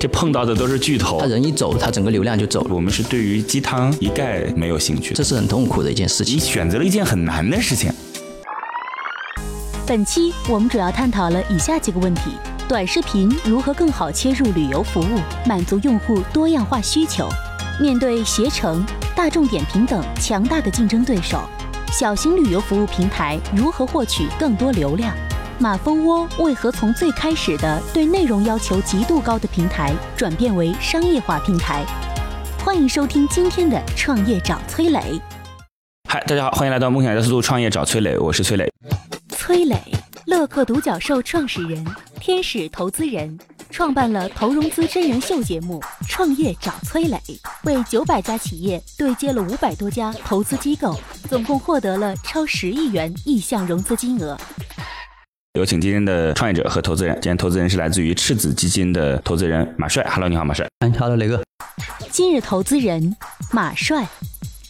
这碰到的都是巨头他，人一走，他整个流量就走了，我们是对于鸡汤一概没有兴趣。这是很痛苦的一件事情你。选择了一件很难的事情。本期我们主要探讨了以下几个问题：短视频如何更好切入旅游服务，满足用户多样化需求？面对携程、大众点评等强大的竞争对手，小型旅游服务平台如何获取更多流量？马蜂窝为何从最开始的对内容要求极度高的平台，转变为商业化平台？欢迎收听今天的《创业找崔磊》。嗨，大家好，欢迎来到梦想加速度创业找崔磊，我是崔磊。崔磊，乐客独角兽创始人、天使投资人，创办了投融资真人秀节目《创业找崔磊》，为九百家企业对接了五百多家投资机构，总共获得了超十亿元意向融资金额。有请今天的创业者和投资人。今天投资人是来自于赤子基金的投资人马帅。Hello，你好，马帅。哎，Hello，雷哥，今日投资人马帅，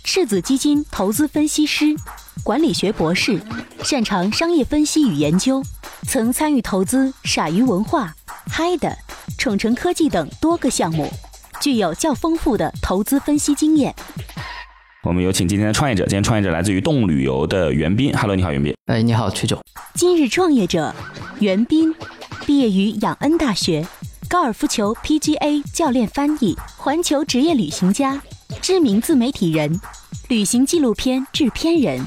赤子基金投资分析师，管理学博士，擅长商业分析与研究，曾参与投资傻鱼文化、嗨的、宠城科技等多个项目，具有较丰富的投资分析经验。我们有请今天的创业者。今天创业者来自于动旅游的袁斌。Hello，你好，袁斌。哎，你好，崔总，今日创业者袁斌，毕业于仰恩大学，高尔夫球 PGA 教练翻译，环球职业旅行家，知名自媒体人，旅行纪录片制片人。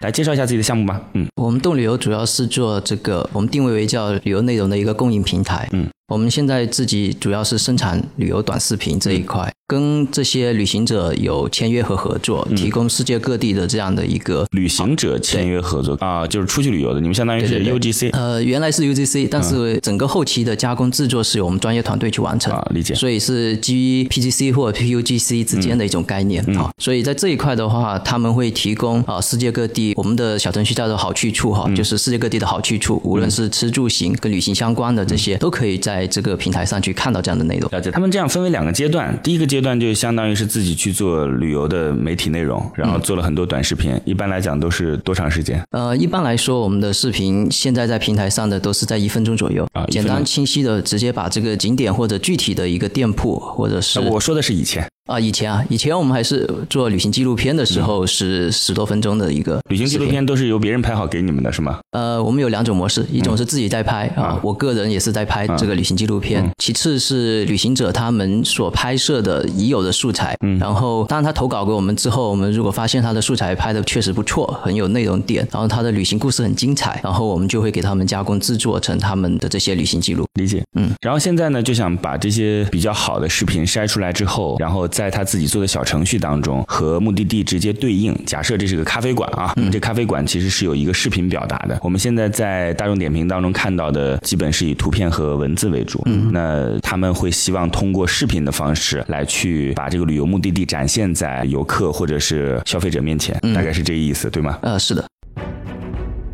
来介绍一下自己的项目吧。嗯，我们动旅游主要是做这个，我们定位为叫旅游内容的一个供应平台。嗯，我们现在自己主要是生产旅游短视频这一块，跟这些旅行者有签约和合作，提供世界各地的这样的一个。旅行者签约合作啊，就是出去旅游的，你们相当于是 UGC 呃，原来是 UGC，但是整个后期的加工制作是由我们专业团队去完成。啊，理解。所以是基于 PGC 或者 PUGC 之间的一种概念嗯啊、所以在这一块的话，他们会提供啊、世界各地我们的小程序叫做好去处哈、嗯。就是世界各地的好去处，无论是吃住行跟旅行相关的这些，都可以在这个平台上去看到这样的内容。了解，他们这样分为两个阶段，第一个阶段就相当于是自己去做旅游的媒体内容，然后做了很多短视频，一般来讲都是多长时间？呃，一般来说，我们的视频现在在平台上的都是在一分钟左右，啊简单清晰的直接把这个景点或者具体的一个店铺或者是呃我说的是以前啊，以前啊，以前我们还是做旅行纪录片的时候是十多分钟的一个旅行纪录。片都是由别人拍好给你们的是吗？呃，我们有两种模式，一种是自己在拍啊啊，我个人也是在拍这个旅行纪录片；其次是旅行者他们所拍摄的已有的素材，嗯然后当然他投稿给我们之后，我们如果发现他的素材拍的确实不错，很有内容点，然后他的旅行故事很精彩，然后我们就会给他们加工制作成他们的这些旅行记录。理解，嗯。然后现在呢，就想把这些比较好的视频筛出来之后，然后在他自己做的小程序当中和目的地直接对应。假设这是个咖啡馆啊，这咖啡馆其实是有一个视频表达的。我们现在在大众点评当中看到的，基本是以图片和文字为主。嗯，那他们会希望通过视频的方式来去把这个旅游目的地展现在游客或者是消费者面前，大概是这个意思，对吗？呃，是的，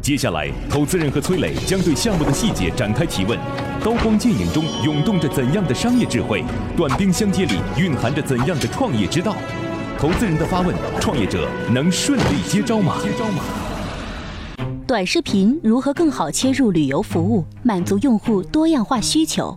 接下来，投资人和崔磊将对项目的细节展开提问。刀光剑影中涌动着怎样的商业智慧？短兵相接里蕴含着怎样的创业之道？投资人的发问，创业者能顺利接招吗？接招吗？短视频如何更好切入旅游服务，满足用户多样化需求？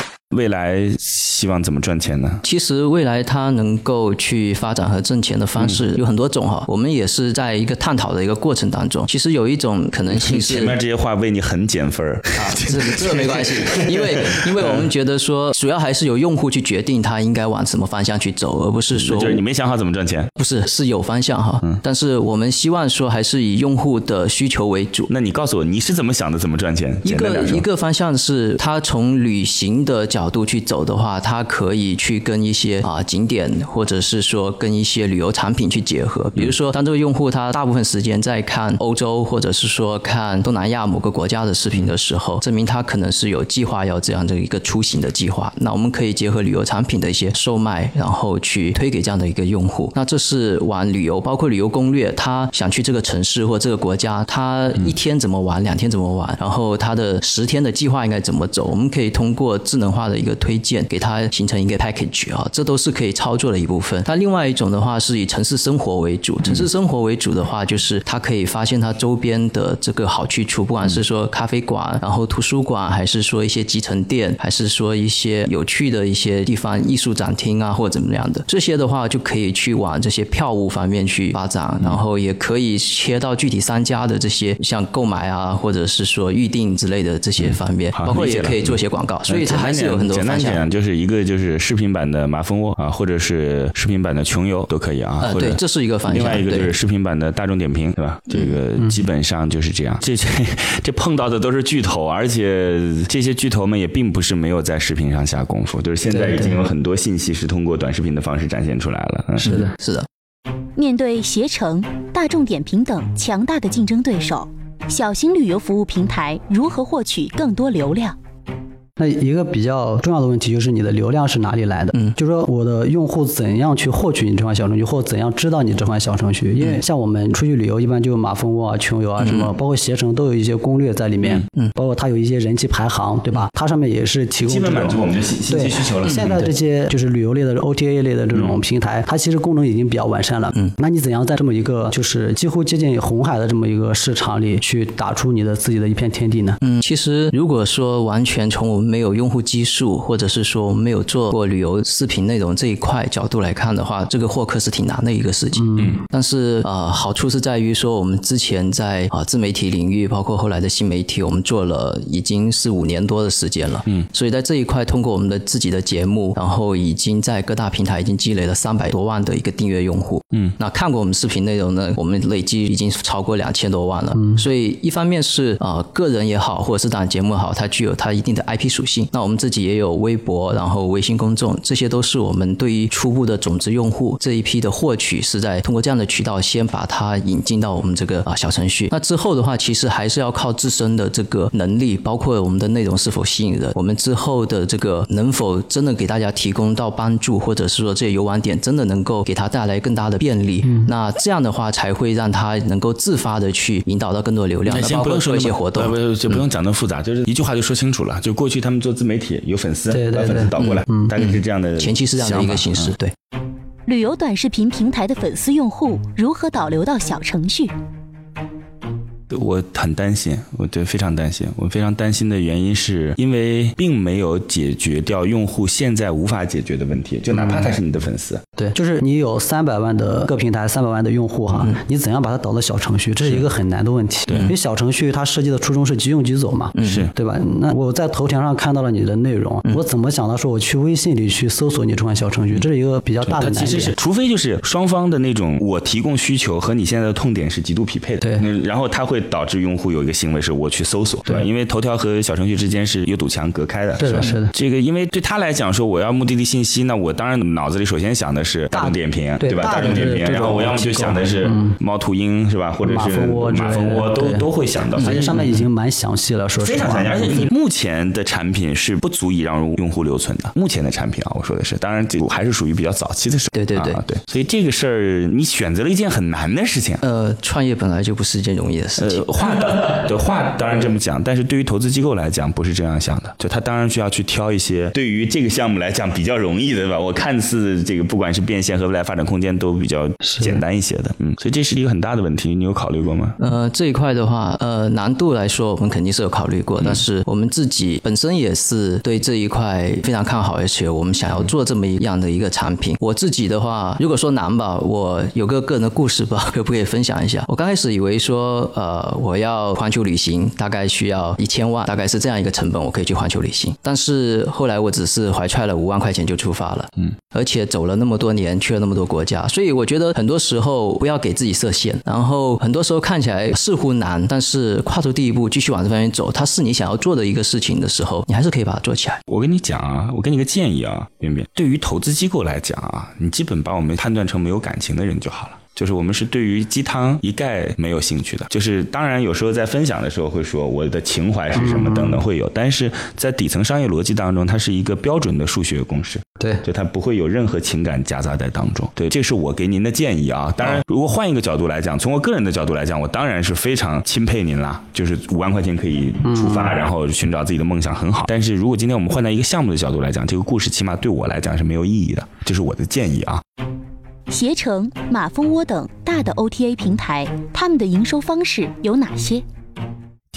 未来希望怎么赚钱呢？其实未来它能够去发展和挣钱的方式有很多种哈，我们也是在一个探讨的一个过程当中。其实有一种可能性是 前面这些话为你很减分儿。啊，这这没关系，因为 因为我们觉得说，主要还是由用户去决定他应该往什么方向去走，而不是说就是你没想好怎么赚钱，不是是有方向哈。但是我们希望说还是以用户的需求为主。那你告诉我你是怎么想的？怎么赚钱？一个一个方向是，他从旅行的角角度去走的话，它可以去跟一些啊景点，或者是说跟一些旅游产品去结合。比如说，当这个用户他大部分时间在看欧洲，或者是说看东南亚某个国家的视频的时候，证明他可能是有计划要这样的一个出行的计划。那我们可以结合旅游产品的一些售卖，然后去推给这样的一个用户。那这是玩旅游，包括旅游攻略，他想去这个城市或这个国家，他一天怎么玩，两天怎么玩，然后他的十天的计划应该怎么走，我们可以通过智能化的一个推荐，给它形成一个 package 啊，这都是可以操作的一部分。它另外一种的话，是以城市生活为主，城市生活为主的话，就是它可以发现它周边的这个好去处，不管是说咖啡馆，然后图书馆，还是说一些集成店，还是说一些有趣的一些地方，艺术展厅啊，或者怎么样的，这些的话就可以去往这些票务方面去发展，然后也可以切到具体商家的这些像购买啊，或者是说预定之类的这些方面，包括也可以做些广告，所以它还是有很多简单。讲，就是一个就是视频版的马蜂窝啊，或者是视频版的穷游都可以啊。呃，或者对，这是一个方向。另外一个就是视频版的大众点评，对吧？这个基本上就是这样。这这 这碰到的都是巨头，而且这些巨头们也并不是没有在视频上下功夫，就是现在已经有很多信息是通过短视频的方式展现出来了。嗯是的，是的。面对携程、大众点评等强大的竞争对手，小型旅游服务平台如何获取更多流量？那一个比较重要的问题就是你的流量是哪里来的？嗯，就说我的用户怎样去获取你这款小程序，或怎样知道你这款小程序？因为像我们出去旅游，一般就马蜂窝啊、穷游啊什么，包括携程都有一些攻略在里面，嗯，包括它有一些人气排行，对吧？它上面也是提供基本满足我们的信信息需求了。现在这些就是旅游类的 OTA 类的这种平台，它其实功能已经比较完善了。嗯，那你怎样在这么一个就是几乎接近红海的这么一个市场里，去打出你的自己的一片天地呢？嗯，其实如果说完全从我们没有用户基数，或者是说我们没有做过旅游视频内容这一块角度来看的话，这个获客是挺难的一个事情。嗯，但是呃，好处是在于说我们之前在啊、自媒体领域，包括后来的新媒体，我们做了已经是五年多的时间了。嗯，所以在这一块，通过我们的自己的节目，然后已经在各大平台已经积累了三百多万的一个订阅用户。嗯，那看过我们视频内容呢，我们累计已经超过两千多万了。嗯，所以一方面是啊、呃个人也好，或者是档节目也好，它具有它一定的 IP 属性。那我们自己也有微博，然后微信公众，这些都是我们对于初步的种子用户这一批的获取，是在通过这样的渠道先把它引进到我们这个啊、小程序。那之后的话，其实还是要靠自身的这个能力，包括我们的内容是否吸引人，我们之后的这个能否真的给大家提供到帮助，或者是说这些游玩点真的能够给他带来更大的便利。那这样的话，才会让他能够自发的去引导到更多流量，那先包括做一不用说那么些活动。就不用讲那么复杂，就是一句话就说清楚了。就过去他们做自媒体有粉丝，对对把粉丝导过来，大概是这样的。前期是这样的一个形式，。对。旅游短视频平台的粉丝用户如何导流到小程序？我很担心，我对非常担心。我非常担心的原因是因为并没有解决掉用户现在无法解决的问题，就哪怕他是你的粉丝，对，就是你有三百万的各平台，三百万的用户哈，你怎样把它导到小程序，这是一个很难的问题。对，因为小程序它设计的初衷是即用即走嘛，是。对吧？那我在头条上看到了你的内容，我怎么想到说我去微信里去搜索你这款小程序，这是一个比较大的难它其实是，点。除非就是双方的那种我提供需求和你现在的痛点是极度匹配的，对。那然后它会导致用户有一个行为是我去搜索，对。吧？因为头条和小程序之间是有堵墙隔开的，是的是的。这个因为对他来讲说我要目的地信息，那我当然脑子里首先想的是大众点评，对吧大众点评，然后我要么就想的是猫头鹰是吧？或者马是蜂窝马蜂窝都都会想到，而且上面已经蛮详细了，说实话非常详细，而且你目前的产品是不足以让用户留存的。目前的产品啊，我说的是，当然这还是属于比较早期的时候。对对对啊对，所以这个事儿你选择了一件很难的事情。呃，创业本来就不是一件容易的事情呃，。话当 对话当然这么讲，但是对于投资机构来讲不是这样想的，就他当然需要去挑一些对于这个项目来讲比较容易的，对吧？我看似这个不管是变现和未来发展空间都比较简单一些的，嗯，所以这是一个很大的问题，你有考虑过吗？呃，这一块的话，呃，难度来说，我们肯定是有考虑过，但是我们自己本身也是对这一块非常看好，而且我们想要做这么一样的一个产品。我自己的话，如果说难吧，我有个个人的故事吧，可不可以分享一下？我刚开始以为说，呃，我要环球旅行，大概需要一千万，大概是这样一个成本，我可以去环球旅行。但是后来我只是怀揣了五万块钱就出发了，嗯，而且走了那么多年，去了那么多国家，所以我觉得很多时候不要给自己设限。然后很多时候看起来似乎难，但是跨出第一步，继续往这方面走，它是你想要做的一个事情的时候，你还是可以把它做起来。我跟你讲啊，我给你个建议啊，边边，对于投资机构来讲啊，你基本把我们判断成没有感情的人就好了。就是我们是对于鸡汤一概没有兴趣的，就是当然有时候在分享的时候会说我的情怀是什么等等会有，但是在底层商业逻辑当中，它是一个标准的数学公式，对，就它不会有任何情感夹杂在当中。对，这是我给您的建议啊。当然，如果换一个角度来讲，从我个人的角度来讲，我当然是非常钦佩您啦。就是五万块钱可以出发，然后寻找自己的梦想很好。但是如果今天我们换到一个项目的角度来讲，这个故事起码对我来讲是没有意义的，这是我的建议啊。携程、马蜂窝等大的 OTA 平台，他们的营收方式有哪些？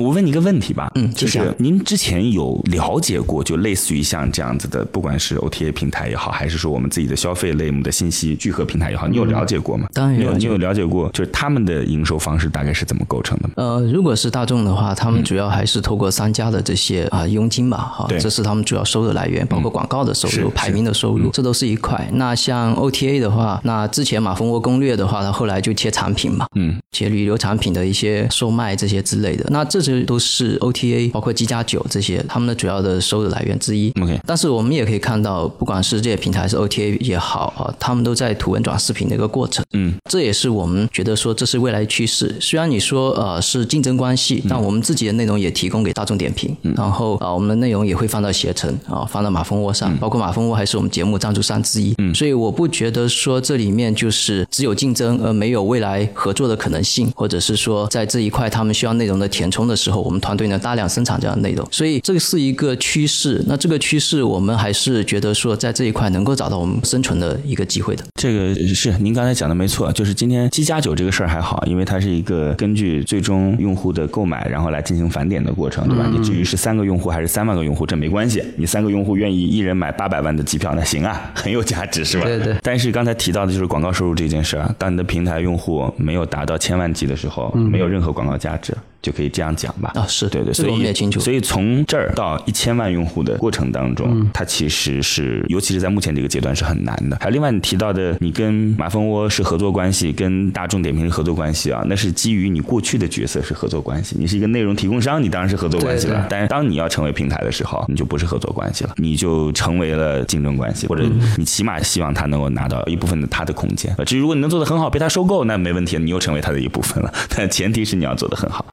我问你一个问题吧，嗯，就是您之前有了解过，就类似于像这样子的，不管是 OTA 平台也好，还是说我们自己的消费类目的信息聚合平台也好，你有了解过吗？当然有，你有有了解过，就是他们的营收方式大概是怎么构成的吗？呃，如果是大众的话，他们主要还是透过商家的这些啊佣金吧，哈，对。这是他们主要收入来源，包括广告的收入、排名的收入，这都是一块。那像 OTA 的话，那之前马蜂窝攻略的话，它后来就切产品嘛，嗯，切旅游产品的一些售卖这些之类的，那这些都是 OTA，包括机加酒这些他们的主要的收入来源之一。OK 但是我们也可以看到，不管是这些平台还是 OTA 也好啊，他们都在图文转视频的一个过程。嗯，这也是我们觉得说这是未来趋势。虽然你说呃是竞争关系，但我们自己的内容也提供给大众点评，然后啊、我们的内容也会放到携程啊、放到马蜂窝上，包括马蜂窝还是我们节目赞助商之一。嗯，所以我不觉得说这里面就是只有竞争而没有未来合作的可能性，或者是说在这一块他们需要内容的填充的时候，我们团队呢大量生产这样的内容。所以这个是一个趋势。那这个趋势我们还是觉得说在这一块能够找到我们生存的一个机会的。这个是您刚才讲的没错，就是今天七加九这个事儿还好，因为它是一个根据最终用户的购买，然后来进行返点的过程，对吧？你至于是三个用户还是三万个用户，这没关系。你三个用户愿意一人买八百万的机票，那行啊，很有价值，是吧？对对但是刚才提到的就是广告收入这件事儿，当你的平台用户没有达到千万级的时候，没有任何广告价值。就可以这样讲吧。啊是对对，这个所以我们也清楚所以从这儿到一千万用户的过程当中，它其实是，尤其是在目前这个阶段是很难的。还有另外你提到的，你跟马蜂窝是合作关系，跟大众点评是合作关系啊，那是基于你过去的角色是合作关系。你是一个内容提供商，你当然是合作关系了。对对但是当你要成为平台的时候，你就不是合作关系了，你就成为了竞争关系，或者你起码希望他能够拿到一部分的他的空间。呃至于如果你能做得很好，被他收购，那没问题，你又成为他的一部分了。但前提是你要做得很好。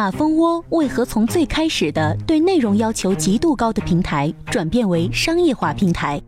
马蜂窝为何从最开始的对内容要求极度高的平台，转变为商业化平台？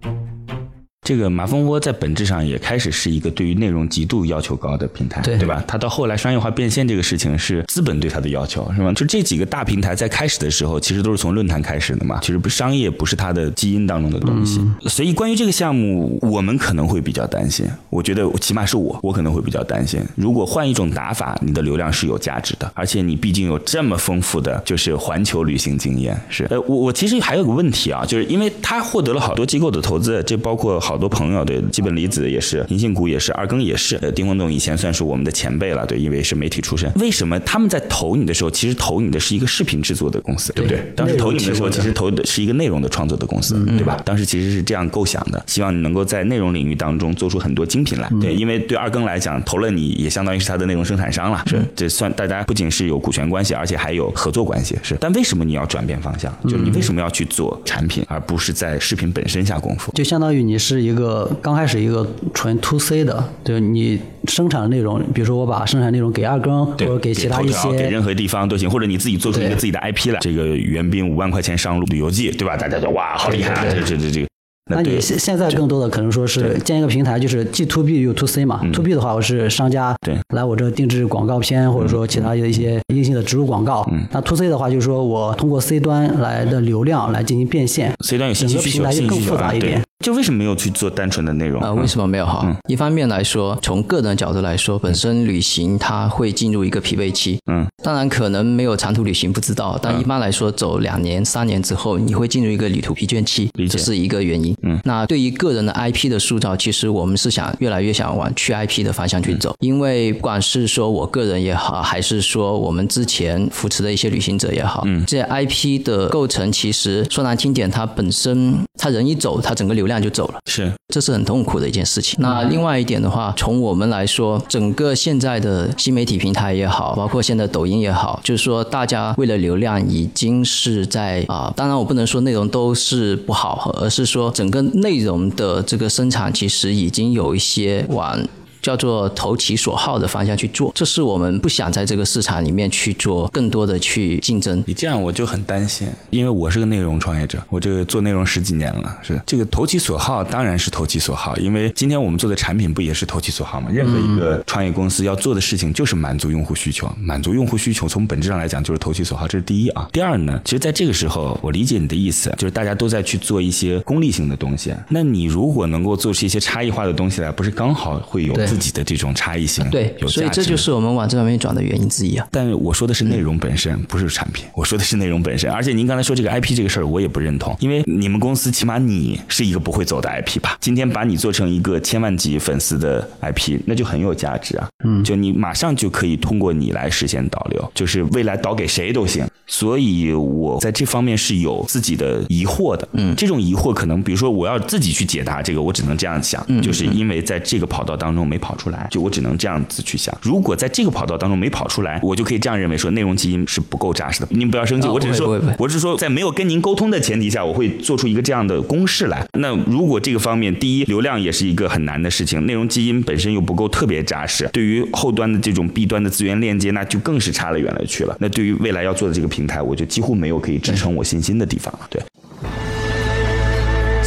这个马蜂窝在本质上也开始是一个对于内容极度要求高的平台，对对吧？它到后来商业化变现这个事情是资本对它的要求，是吧？就这几个大平台在开始的时候，其实都是从论坛开始的嘛，其实不商业不是它的基因当中的东西。所以关于这个项目，我们可能会比较担心。我觉得起码是我，我可能会比较担心。如果换一种打法，你的流量是有价值的，而且你毕竟有这么丰富的就是环球旅行经验。是，呃，我我其实还有个问题啊，就是因为他获得了好多机构的投资，这包括好多朋友，对，基本离子也是，银杏谷也是，二更也是，呃，丁峰总以前算是我们的前辈了，对，因为是媒体出身。为什么他们在投你的时候，其实投你的是一个视频制作的公司，对不对？当时投你的时候，其实投的是一个内容的创作的公司，对吧？当时其实是这样构想的，希望你能够在内容领域当中做出很多精品来，对，因为对二更来讲，投了你也相当于是他的内容生产商了，是，这算大家不仅是有股权关系，而且还有合作关系，是。但为什么你要转变方向？就是你为什么要去做产品，而不是在视频本身下功夫？就相当于你是一个刚开始一个纯 to C 的，就是你生产的内容，比如说我把生产内容给二更或，者给其他一头条给任何地方都行，或者你自己做出一个自己的 IP 来。这个袁斌五万块钱上路旅游记，对吧？大家就哇，好厉害啊！这这这这个。那你现现在更多的可能说是建一个平台，就是既 to B 又 to C 嘛。to B 的话，我是商家来我这定制广告片，或者说其他的一些硬性的植入广告。嗯那 to C 的话，就是说我通过 C 端来的流量来进行变现，C 端有信息需求，整个平台就更复杂一点。就为什么没有去做单纯的内容啊？为什么没有哈？一方面来说，从个人的角度来说，本身旅行它会进入一个疲惫期。嗯，当然可能没有长途旅行不知道，但一般来说，走两年、三年之后，你会进入一个旅途疲倦期，这是一个原因。嗯，那对于个人的 IP 的塑造，其实我们是想越来越想往去 IP 的方向去走，因为不管是说我个人也好，还是说我们之前扶持的一些旅行者也好，嗯，这些 IP 的构成，其实说难听点，它本身它人一走，他整个流量就走了，是，这是很痛苦的一件事情。那另外一点的话，从我们来说，整个现在的新媒体平台也好，包括现在抖音也好，就是说大家为了流量，已经是在啊，当然我不能说内容都是不好，而是说整个内容的这个生产，其实已经有一些往。叫做投其所好的方向去做，这是我们不想在这个市场里面去做更多的去竞争。你这样我就很担心，因为我是个内容创业者，我这个做内容十几年了，是这个投其所好当然是投其所好，因为今天我们做的产品不也是投其所好吗？任何一个创业公司要做的事情就是满足用户需求，满足用户需求从本质上来讲就是投其所好，这是第一啊。第二呢，其实在这个时候我理解你的意思，就是大家都在去做一些功利性的东西，那你如果能够做出一些差异化的东西来，不是刚好会有自己的这种差。异性对，所以这就是我们往这方面转的原因之一啊。但我说的是内容本身，不是产品。我说的是内容本身。而且您刚才说这个 IP 这个事儿，我也不认同，因为你们公司起码你是一个不会走的 IP 吧？今天把你做成一个千万级粉丝的 IP，那就很有价值啊。嗯，就你马上就可以通过你来实现导流，就是未来导给谁都行。所以我在这方面是有自己的疑惑的。嗯，这种疑惑可能，比如说我要自己去解答这个，我只能这样想，就是因为在这个跑道当中没跑出来，就我只。能这样子去想，如果在这个跑道当中没跑出来，我就可以这样认为说内容基因是不够扎实的。您不要生气，我只是说，我只是说，在没有跟您沟通的前提下，我会做出一个这样的公式来。那如果这个方面，第一，流量也是一个很难的事情，内容基因本身又不够特别扎实，对于后端的这种 B 端的资源链接，那就更是差了远了去了。那对于未来要做的这个平台，我就几乎没有可以支撑我信心的地方了。对。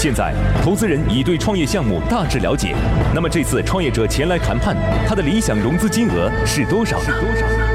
现在，投资人已对创业项目大致了解。那么，这次创业者前来谈判，他的理想融资金额是多少？是多少？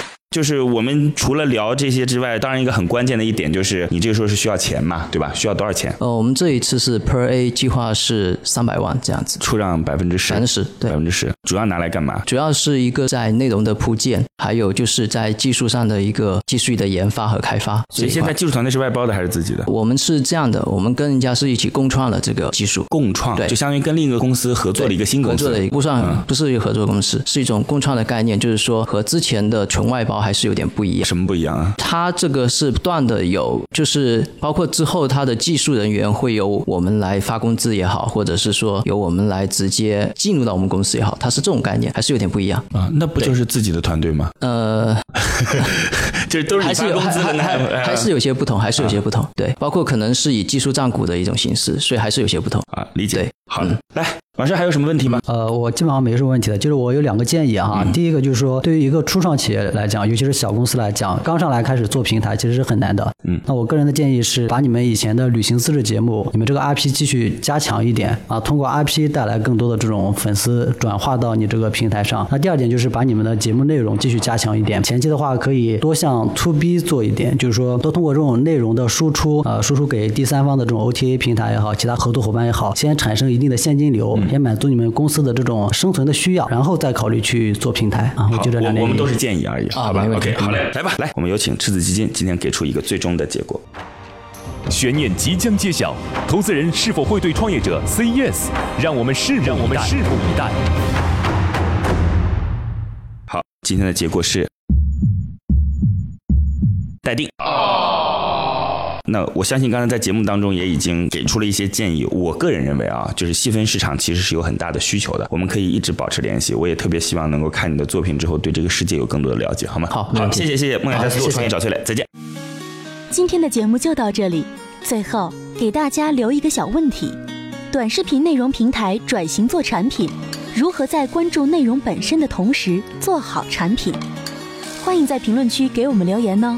就是我们除了聊这些之外，当然一个很关键的一点就是，你这个时候是需要钱嘛，对吧？需要多少钱？呃，我们这一次是 Per A 计划是三百万这样子，出让百分之十，百分之十，对，百分之十，主要拿来干嘛？主要是一个在内容的铺建，还有就是在技术上的一个技术的研发和开发。所以现在技术团队是外包的还是自己的？我们是这样的，我们跟人家是一起共创了这个技术，共创，对，就相当于跟另一个公司合作了一个新公司，合作的不算，不是一个合作公司，是一种共创的概念，就是说和之前的纯外包还是有点不一样。什么不一样啊？它这个是不断的有，就是包括之后它的技术人员会由我们来发工资也好，或者是说由我们来直接进入到我们公司也好，它是这种概念，还是有点不一样啊？那不就是自己的团队吗？呃，这都是还是有还还还是有些不同，还是有些不同。对，包括可能是以技术占股的一种形式，所以还是有些不同啊。理解。对，好的，来。老师还有什么问题吗？呃，我基本上没什么问题的，就是我有两个建议哈。第一个就是说，对于一个初创企业来讲，尤其是小公司来讲，刚上来开始做平台其实是很难的。嗯，那我个人的建议是，把你们以前的旅行自制节目，你们这个 IP 继续加强一点啊，通过 IP 带来更多的这种粉丝转化到你这个平台上。那第二点就是把你们的节目内容继续加强一点，前期的话可以多向 To B 做一点，就是说多通过这种内容的输出，呃，输出给第三方的这种 OTA 平台也好，其他合作伙伴也好，先产生一定的现金流，先满足你们。公司的这种生存的需要，然后再考虑去做平台啊。我觉得两我们都是建议而已，好吧？OK，好嘞，来吧，来，我们有请赤子基金今天给出一个最终的结果。悬念即将揭晓，投资人是否会对创业者 say yes？让我们拭目以待。拭目以待。好，今天的结果是待定。那我相信刚才在节目当中也已经给出了一些建议。我个人认为啊，就是细分市场其实是有很大的需求的，我们可以一直保持联系。我也特别希望能够看你的作品之后，对这个世界有更多的了解，好吗？好，好，谢谢谢谢，梦想加速度，创业找崔磊，再见。今天的节目就到这里，最后给大家留一个小问题：短视频内容平台转型做产品，如何在关注内容本身的同时做好产品？欢迎在评论区给我们留言哦！